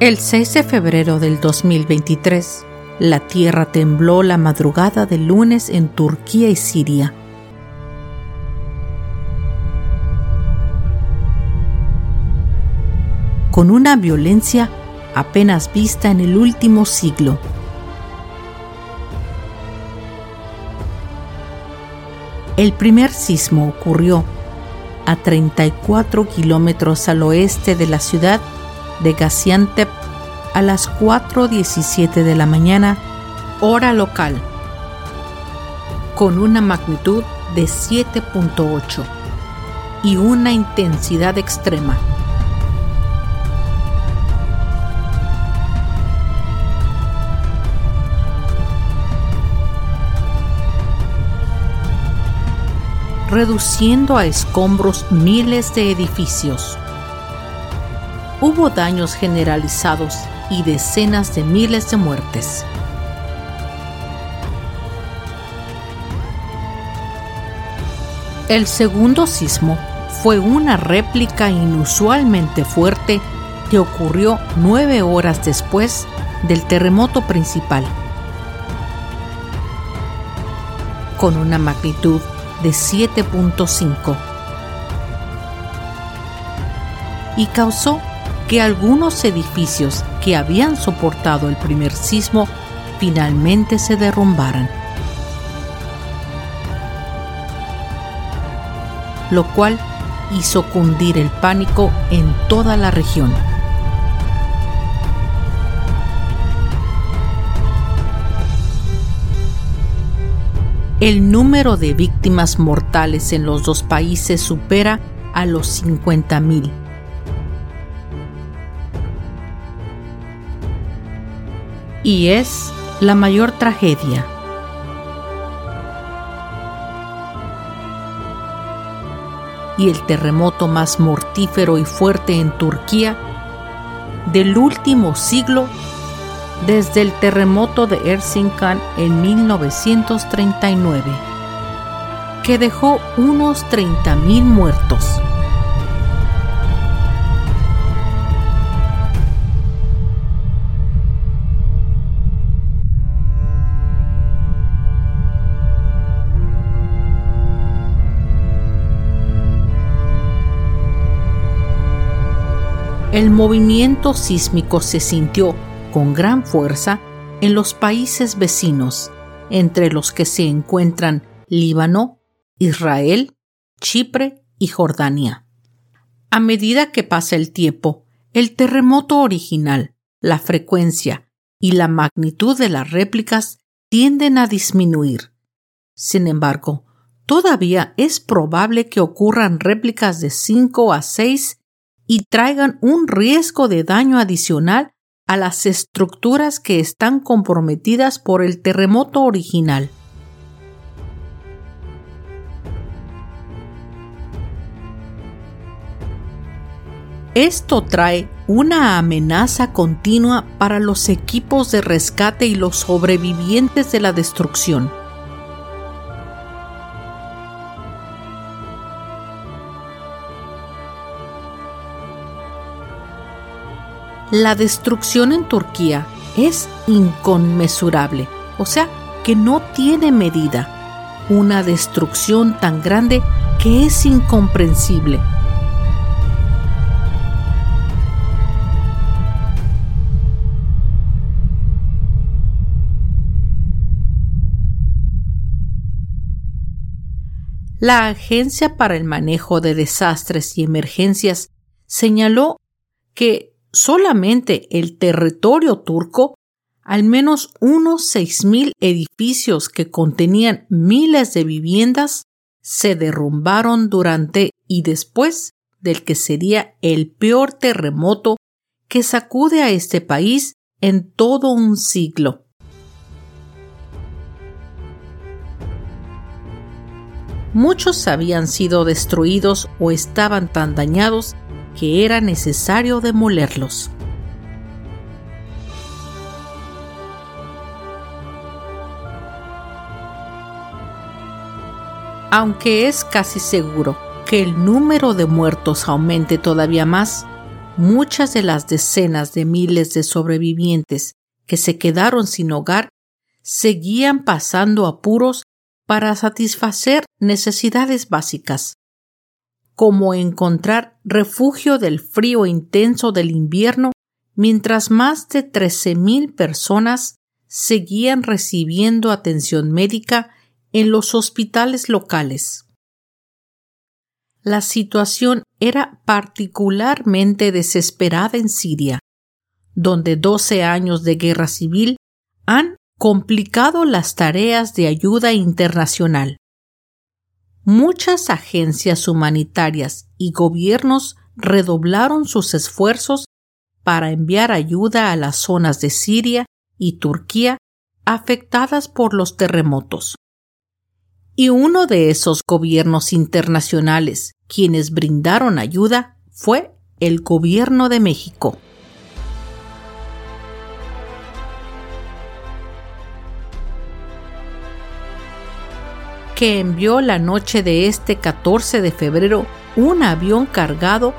El 6 de febrero del 2023, la tierra tembló la madrugada del lunes en Turquía y Siria. Con una violencia apenas vista en el último siglo. El primer sismo ocurrió a 34 kilómetros al oeste de la ciudad de Gaziantep a las 4.17 de la mañana, hora local, con una magnitud de 7.8 y una intensidad extrema. reduciendo a escombros miles de edificios hubo daños generalizados y decenas de miles de muertes. El segundo sismo fue una réplica inusualmente fuerte que ocurrió nueve horas después del terremoto principal, con una magnitud de 7.5 y causó que algunos edificios que habían soportado el primer sismo finalmente se derrumbaran, lo cual hizo cundir el pánico en toda la región. El número de víctimas mortales en los dos países supera a los 50.000 y es la mayor tragedia. Y el terremoto más mortífero y fuerte en Turquía del último siglo desde el terremoto de Erzincan en 1939, que dejó unos 30.000 muertos. El movimiento sísmico se sintió con gran fuerza en los países vecinos, entre los que se encuentran Líbano, Israel, Chipre y Jordania. A medida que pasa el tiempo, el terremoto original, la frecuencia y la magnitud de las réplicas tienden a disminuir. Sin embargo, todavía es probable que ocurran réplicas de 5 a 6 y traigan un riesgo de daño adicional a las estructuras que están comprometidas por el terremoto original. Esto trae una amenaza continua para los equipos de rescate y los sobrevivientes de la destrucción. La destrucción en Turquía es inconmensurable, o sea, que no tiene medida. Una destrucción tan grande que es incomprensible. La Agencia para el Manejo de Desastres y Emergencias señaló que solamente el territorio turco, al menos unos 6.000 edificios que contenían miles de viviendas, se derrumbaron durante y después del que sería el peor terremoto que sacude a este país en todo un siglo. Muchos habían sido destruidos o estaban tan dañados que era necesario demolerlos. Aunque es casi seguro que el número de muertos aumente todavía más, muchas de las decenas de miles de sobrevivientes que se quedaron sin hogar seguían pasando apuros para satisfacer necesidades básicas, como encontrar refugio del frío intenso del invierno mientras más de 13.000 personas seguían recibiendo atención médica en los hospitales locales. La situación era particularmente desesperada en Siria, donde 12 años de guerra civil han complicado las tareas de ayuda internacional. Muchas agencias humanitarias y gobiernos redoblaron sus esfuerzos para enviar ayuda a las zonas de Siria y Turquía afectadas por los terremotos. Y uno de esos gobiernos internacionales quienes brindaron ayuda fue el gobierno de México. Que envió la noche de este 14 de febrero un avión cargado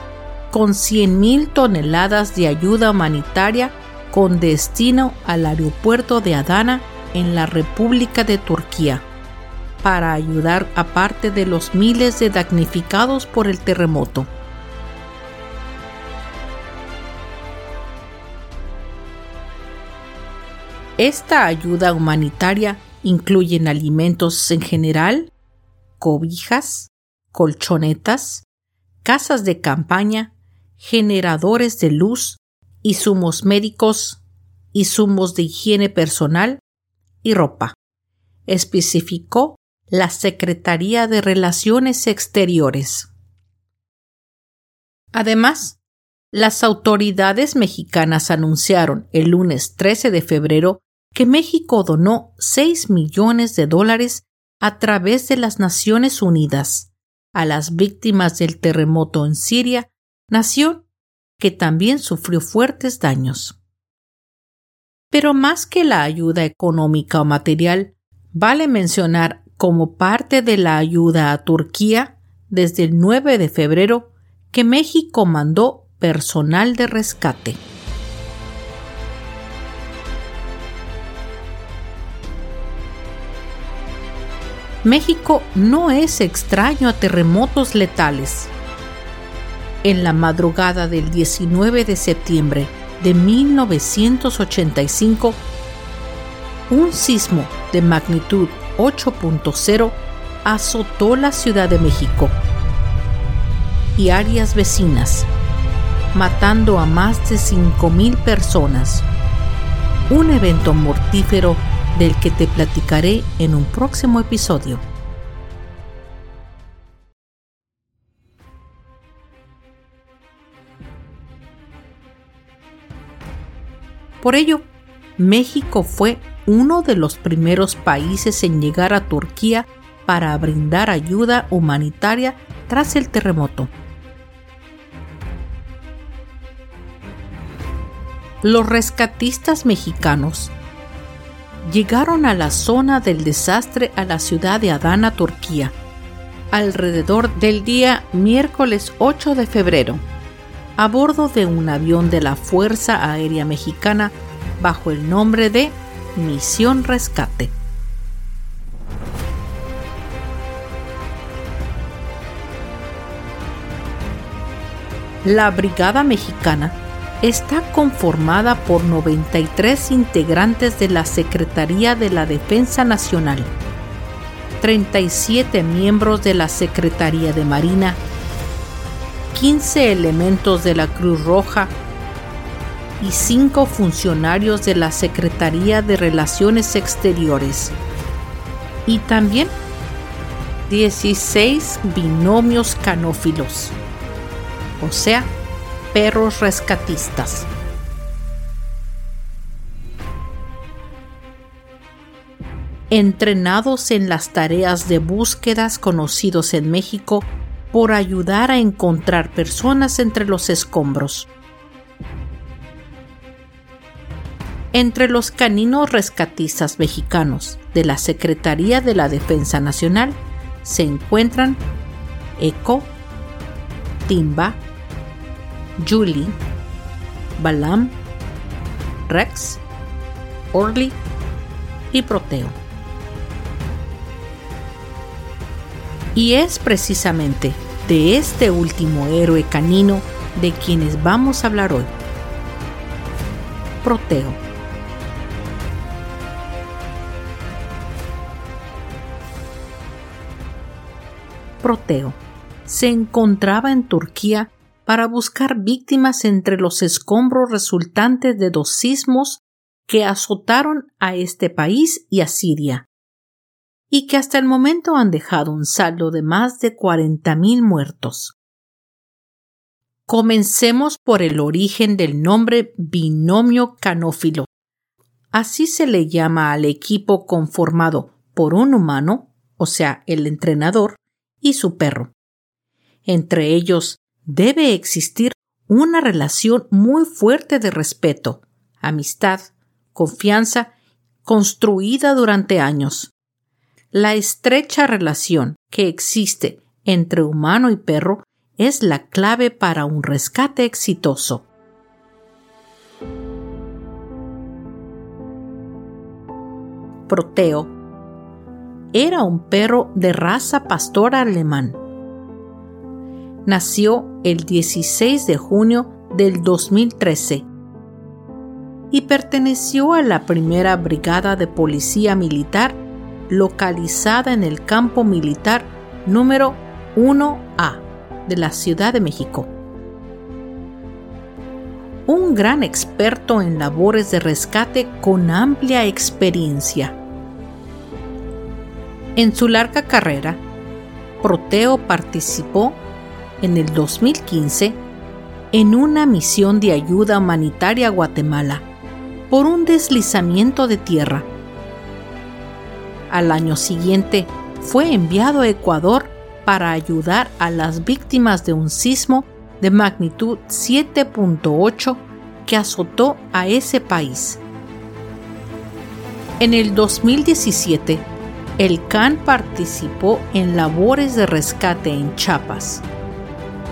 con 100.000 toneladas de ayuda humanitaria con destino al aeropuerto de Adana en la República de Turquía para ayudar a parte de los miles de damnificados por el terremoto. Esta ayuda humanitaria incluyen alimentos en general, cobijas, colchonetas, casas de campaña, generadores de luz, insumos médicos, insumos de higiene personal y ropa. Especificó la Secretaría de Relaciones Exteriores. Además, las autoridades mexicanas anunciaron el lunes 13 de febrero que México donó 6 millones de dólares a través de las Naciones Unidas a las víctimas del terremoto en Siria, nación que también sufrió fuertes daños. Pero más que la ayuda económica o material, vale mencionar como parte de la ayuda a Turquía desde el 9 de febrero que México mandó personal de rescate. México no es extraño a terremotos letales. En la madrugada del 19 de septiembre de 1985, un sismo de magnitud 8.0 azotó la Ciudad de México y áreas vecinas, matando a más de 5.000 personas. Un evento mortífero del que te platicaré en un próximo episodio. Por ello, México fue uno de los primeros países en llegar a Turquía para brindar ayuda humanitaria tras el terremoto. Los rescatistas mexicanos llegaron a la zona del desastre a la ciudad de Adana, Turquía, alrededor del día miércoles 8 de febrero, a bordo de un avión de la Fuerza Aérea Mexicana bajo el nombre de Misión Rescate. La Brigada Mexicana está conformada por 93 integrantes de la Secretaría de la Defensa Nacional, 37 miembros de la Secretaría de Marina, 15 elementos de la Cruz Roja y 5 funcionarios de la Secretaría de Relaciones Exteriores. Y también 16 binomios canófilos, o sea, perros rescatistas. entrenados en las tareas de búsquedas conocidos en México por ayudar a encontrar personas entre los escombros. Entre los caninos rescatistas mexicanos de la Secretaría de la Defensa Nacional se encuentran Eco, Timba, Julie, Balam, Rex, Orly y Proteo. Y es precisamente de este último héroe canino de quienes vamos a hablar hoy. Proteo. Proteo se encontraba en Turquía para buscar víctimas entre los escombros resultantes de dos sismos que azotaron a este país y a Siria y que hasta el momento han dejado un saldo de más de 40.000 muertos. Comencemos por el origen del nombre binomio canófilo. Así se le llama al equipo conformado por un humano, o sea, el entrenador, y su perro. Entre ellos debe existir una relación muy fuerte de respeto, amistad, confianza, construida durante años la estrecha relación que existe entre humano y perro es la clave para un rescate exitoso. Proteo era un perro de raza pastora alemán. Nació el 16 de junio del 2013 y perteneció a la primera brigada de policía militar localizada en el campo militar número 1A de la Ciudad de México. Un gran experto en labores de rescate con amplia experiencia. En su larga carrera, Proteo participó en el 2015 en una misión de ayuda humanitaria a Guatemala por un deslizamiento de tierra al año siguiente fue enviado a Ecuador para ayudar a las víctimas de un sismo de magnitud 7.8 que azotó a ese país. En el 2017, el CAN participó en labores de rescate en Chiapas,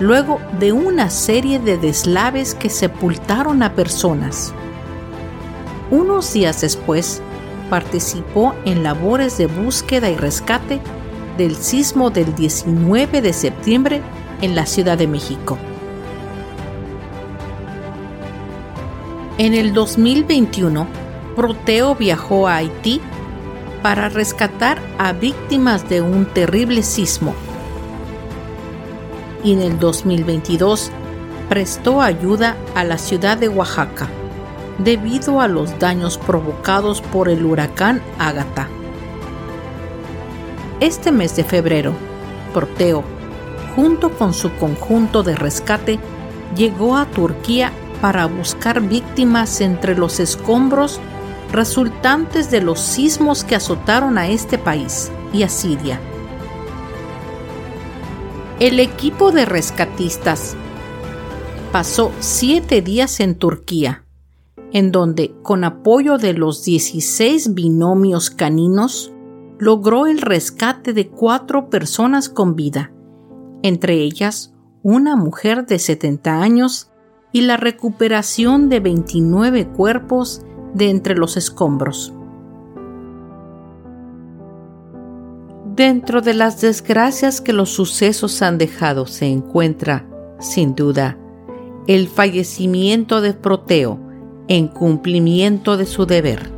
luego de una serie de deslaves que sepultaron a personas. Unos días después, participó en labores de búsqueda y rescate del sismo del 19 de septiembre en la Ciudad de México. En el 2021, Proteo viajó a Haití para rescatar a víctimas de un terrible sismo. Y en el 2022 prestó ayuda a la ciudad de Oaxaca debido a los daños provocados por el huracán Ágata. Este mes de febrero, Proteo, junto con su conjunto de rescate, llegó a Turquía para buscar víctimas entre los escombros resultantes de los sismos que azotaron a este país y a Siria. El equipo de rescatistas pasó siete días en Turquía en donde, con apoyo de los 16 binomios caninos, logró el rescate de cuatro personas con vida, entre ellas una mujer de 70 años y la recuperación de 29 cuerpos de entre los escombros. Dentro de las desgracias que los sucesos han dejado se encuentra, sin duda, el fallecimiento de Proteo, en cumplimiento de su deber.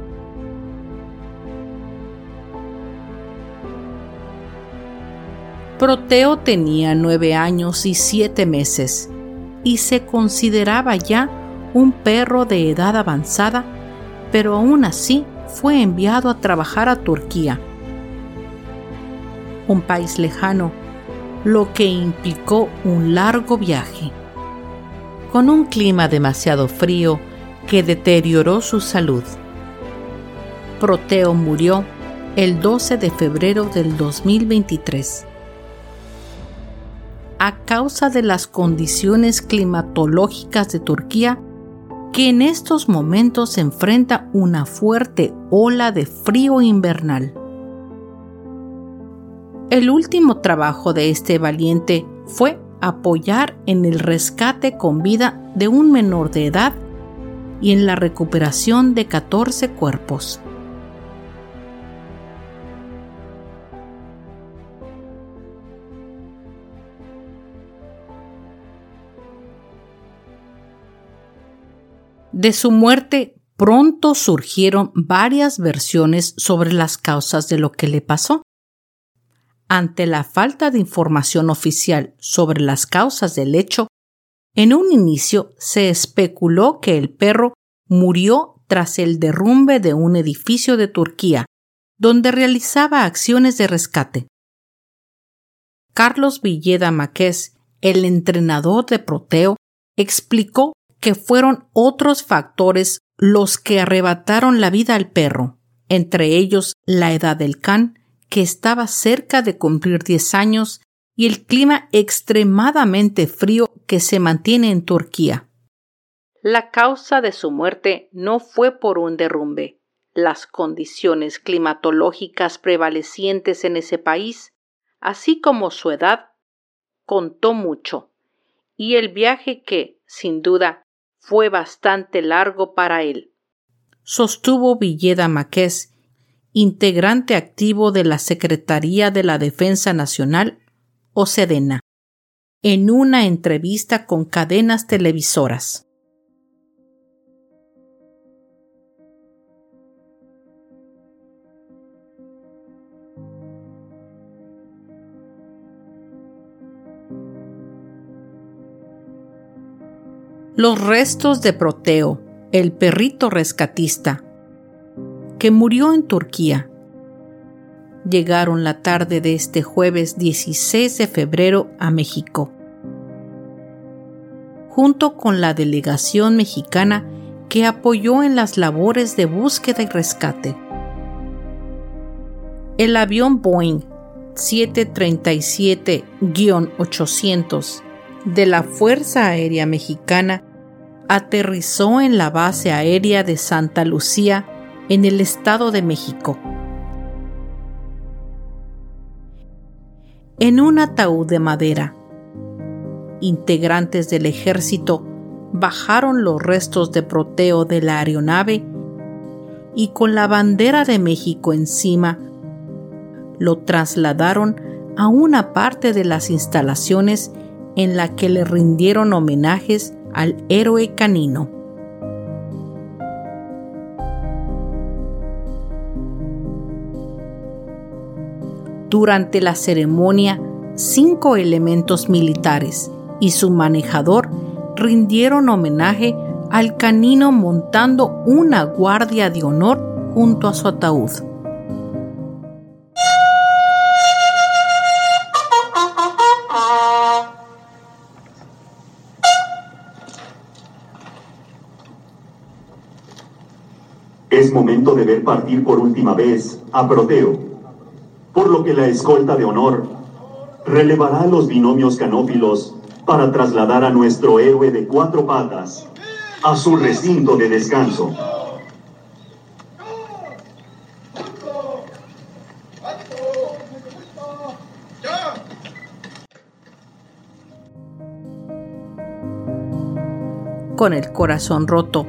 Proteo tenía nueve años y siete meses y se consideraba ya un perro de edad avanzada, pero aún así fue enviado a trabajar a Turquía, un país lejano, lo que implicó un largo viaje. Con un clima demasiado frío que deterioró su salud. Proteo murió el 12 de febrero del 2023 a causa de las condiciones climatológicas de Turquía, que en estos momentos enfrenta una fuerte ola de frío invernal. El último trabajo de este valiente fue apoyar en el rescate con vida de un menor de edad y en la recuperación de 14 cuerpos. De su muerte pronto surgieron varias versiones sobre las causas de lo que le pasó. Ante la falta de información oficial sobre las causas del hecho, en un inicio se especuló que el perro murió tras el derrumbe de un edificio de Turquía, donde realizaba acciones de rescate. Carlos Villeda Maqués, el entrenador de Proteo, explicó que fueron otros factores los que arrebataron la vida al perro, entre ellos la edad del can, que estaba cerca de cumplir 10 años, y el clima extremadamente frío que se mantiene en Turquía. La causa de su muerte no fue por un derrumbe. Las condiciones climatológicas prevalecientes en ese país, así como su edad, contó mucho, y el viaje que, sin duda, fue bastante largo para él. Sostuvo Villeda Maqués, integrante activo de la Secretaría de la Defensa Nacional, o Sedena, en una entrevista con cadenas televisoras. los restos de Proteo, el perrito rescatista, que murió en Turquía. Llegaron la tarde de este jueves 16 de febrero a México, junto con la delegación mexicana que apoyó en las labores de búsqueda y rescate. El avión Boeing 737-800 de la Fuerza Aérea Mexicana aterrizó en la base aérea de Santa Lucía, en el Estado de México. En un ataúd de madera, integrantes del ejército bajaron los restos de proteo de la aeronave y con la bandera de México encima lo trasladaron a una parte de las instalaciones en la que le rindieron homenajes al héroe canino. Durante la ceremonia, cinco elementos militares y su manejador rindieron homenaje al canino montando una guardia de honor junto a su ataúd. Es momento de ver partir por última vez a Proteo, lo que la escolta de honor relevará los binomios canófilos para trasladar a nuestro héroe de cuatro patas a su recinto de descanso. Con el corazón roto,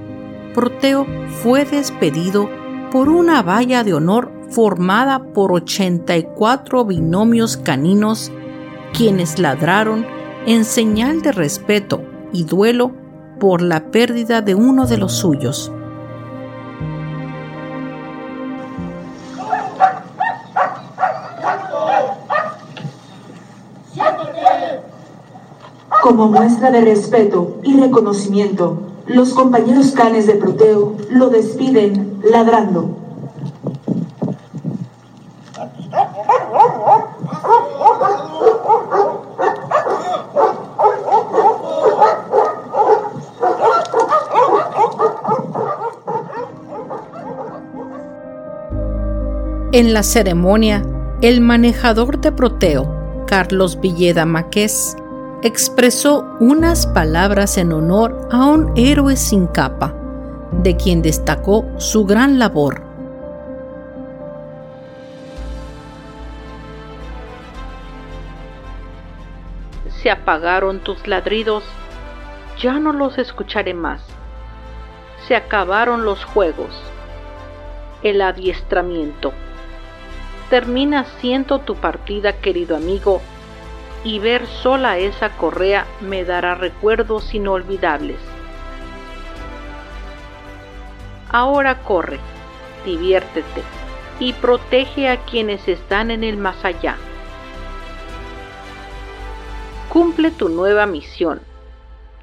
Proteo fue despedido por una valla de honor formada por 84 binomios caninos quienes ladraron en señal de respeto y duelo por la pérdida de uno de los suyos. Como muestra de respeto y reconocimiento, los compañeros canes de Proteo lo despiden ladrando. En la ceremonia, el manejador de Proteo, Carlos Villeda Maqués, expresó unas palabras en honor a un héroe sin capa, de quien destacó su gran labor. Se apagaron tus ladridos, ya no los escucharé más. Se acabaron los juegos, el adiestramiento termina siendo tu partida, querido amigo, y ver sola esa correa me dará recuerdos inolvidables. Ahora corre, diviértete y protege a quienes están en el más allá. Cumple tu nueva misión.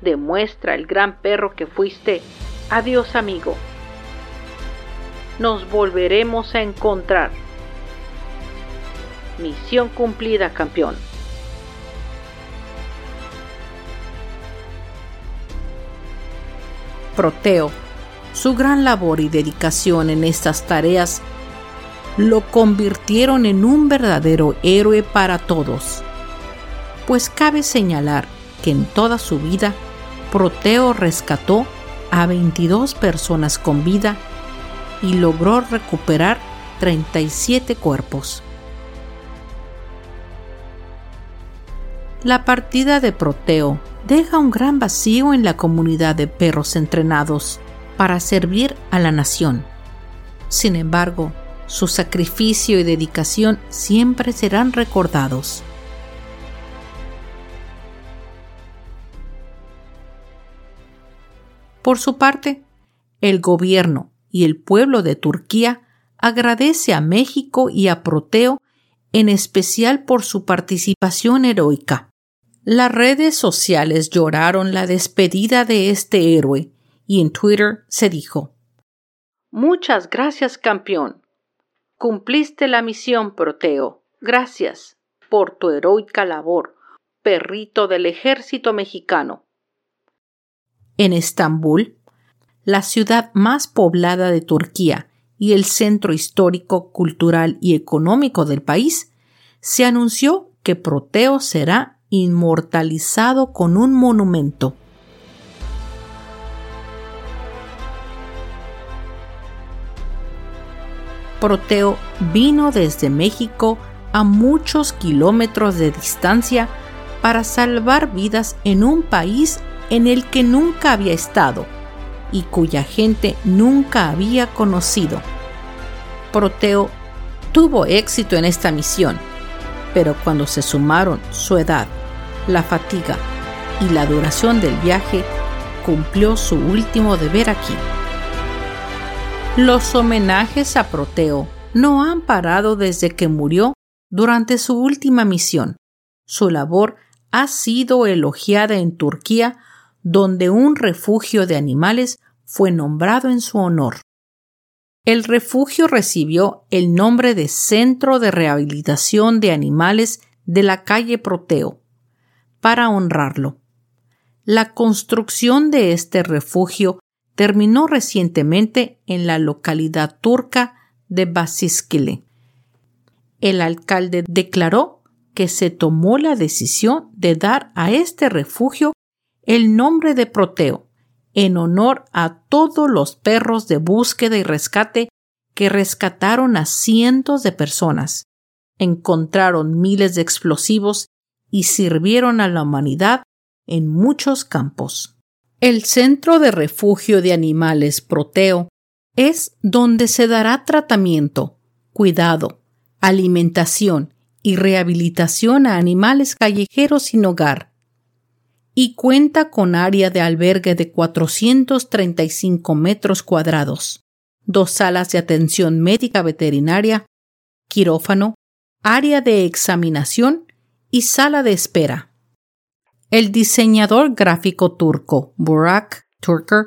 Demuestra el gran perro que fuiste. Adiós amigo. Nos volveremos a encontrar. Misión cumplida, campeón. Proteo, su gran labor y dedicación en estas tareas lo convirtieron en un verdadero héroe para todos. Pues cabe señalar que en toda su vida, Proteo rescató a 22 personas con vida y logró recuperar 37 cuerpos. La partida de Proteo deja un gran vacío en la comunidad de perros entrenados para servir a la nación. Sin embargo, su sacrificio y dedicación siempre serán recordados. Por su parte, el gobierno y el pueblo de Turquía agradece a México y a Proteo en especial por su participación heroica. Las redes sociales lloraron la despedida de este héroe y en Twitter se dijo Muchas gracias, campeón. Cumpliste la misión, Proteo. Gracias por tu heroica labor, perrito del ejército mexicano. En Estambul, la ciudad más poblada de Turquía y el centro histórico, cultural y económico del país, se anunció que Proteo será inmortalizado con un monumento. Proteo vino desde México a muchos kilómetros de distancia para salvar vidas en un país en el que nunca había estado y cuya gente nunca había conocido. Proteo tuvo éxito en esta misión, pero cuando se sumaron su edad, la fatiga y la duración del viaje, cumplió su último deber aquí. Los homenajes a Proteo no han parado desde que murió durante su última misión. Su labor ha sido elogiada en Turquía, donde un refugio de animales fue nombrado en su honor. El refugio recibió el nombre de Centro de Rehabilitación de Animales de la calle Proteo, para honrarlo. La construcción de este refugio terminó recientemente en la localidad turca de Basiskile. El alcalde declaró que se tomó la decisión de dar a este refugio el nombre de Proteo, en honor a todos los perros de búsqueda y rescate que rescataron a cientos de personas, encontraron miles de explosivos y sirvieron a la humanidad en muchos campos. El Centro de Refugio de Animales Proteo es donde se dará tratamiento, cuidado, alimentación y rehabilitación a animales callejeros sin hogar, y cuenta con área de albergue de 435 metros cuadrados, dos salas de atención médica veterinaria, quirófano, área de examinación y sala de espera. el diseñador gráfico turco Burak Turker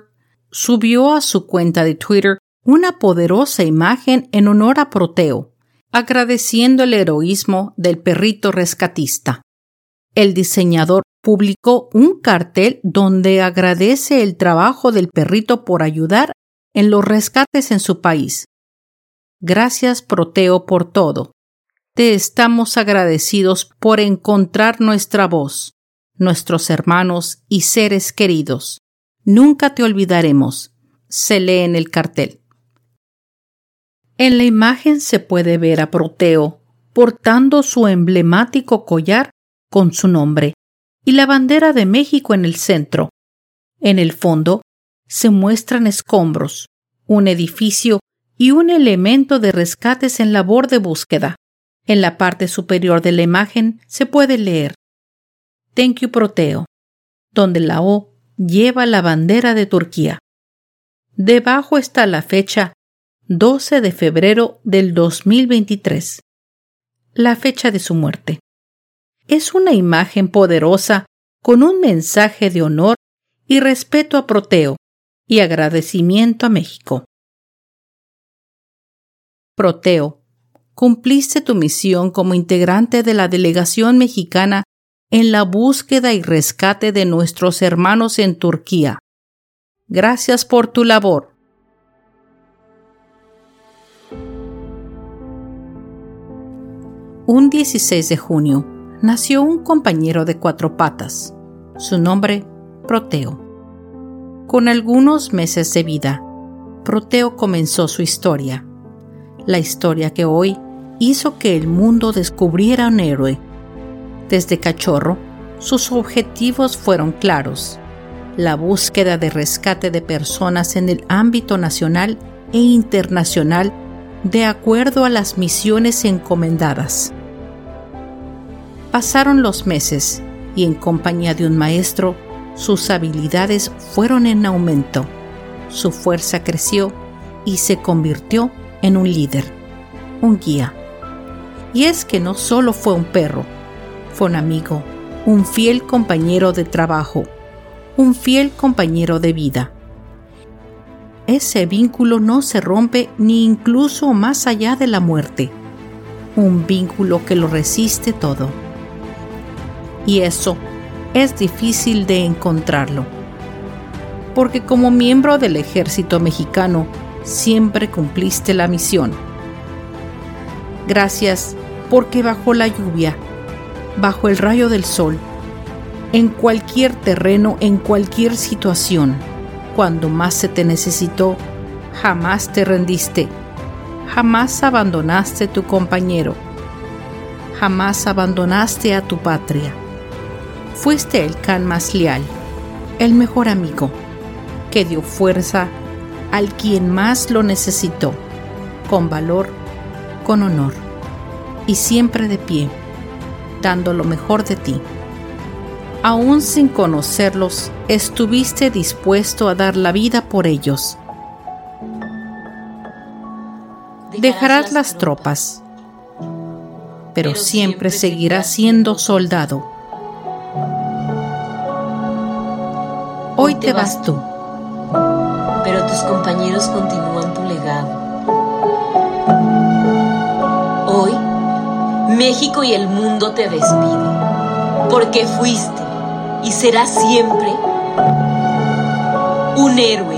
subió a su cuenta de Twitter una poderosa imagen en honor a Proteo, agradeciendo el heroísmo del perrito rescatista. El diseñador publicó un cartel donde agradece el trabajo del perrito por ayudar en los rescates en su país. Gracias, Proteo, por todo. Te estamos agradecidos por encontrar nuestra voz, nuestros hermanos y seres queridos. Nunca te olvidaremos. Se lee en el cartel. En la imagen se puede ver a Proteo portando su emblemático collar con su nombre y la bandera de México en el centro. En el fondo se muestran escombros, un edificio y un elemento de rescates en labor de búsqueda. En la parte superior de la imagen se puede leer Thank you Proteo, donde la O lleva la bandera de Turquía. Debajo está la fecha 12 de febrero del 2023, la fecha de su muerte. Es una imagen poderosa con un mensaje de honor y respeto a Proteo y agradecimiento a México. Proteo, cumpliste tu misión como integrante de la delegación mexicana en la búsqueda y rescate de nuestros hermanos en Turquía. Gracias por tu labor. Un 16 de junio nació un compañero de cuatro patas. Su nombre, Proteo. Con algunos meses de vida, Proteo comenzó su historia. La historia que hoy hizo que el mundo descubriera un héroe. Desde cachorro, sus objetivos fueron claros. La búsqueda de rescate de personas en el ámbito nacional e internacional de acuerdo a las misiones encomendadas. Pasaron los meses y en compañía de un maestro, sus habilidades fueron en aumento, su fuerza creció y se convirtió en un líder, un guía. Y es que no solo fue un perro, fue un amigo, un fiel compañero de trabajo, un fiel compañero de vida. Ese vínculo no se rompe ni incluso más allá de la muerte, un vínculo que lo resiste todo. Y eso es difícil de encontrarlo. Porque como miembro del ejército mexicano siempre cumpliste la misión. Gracias porque bajo la lluvia, bajo el rayo del sol, en cualquier terreno, en cualquier situación, cuando más se te necesitó, jamás te rendiste, jamás abandonaste tu compañero, jamás abandonaste a tu patria Fuiste el can más leal, el mejor amigo, que dio fuerza al quien más lo necesitó, con valor, con honor, y siempre de pie, dando lo mejor de ti. Aún sin conocerlos, estuviste dispuesto a dar la vida por ellos. Dejarás las tropas, pero siempre seguirás siendo soldado Hoy te vas tú. Pero tus compañeros continúan tu legado. Hoy, México y el mundo te despiden, porque fuiste y serás siempre un héroe.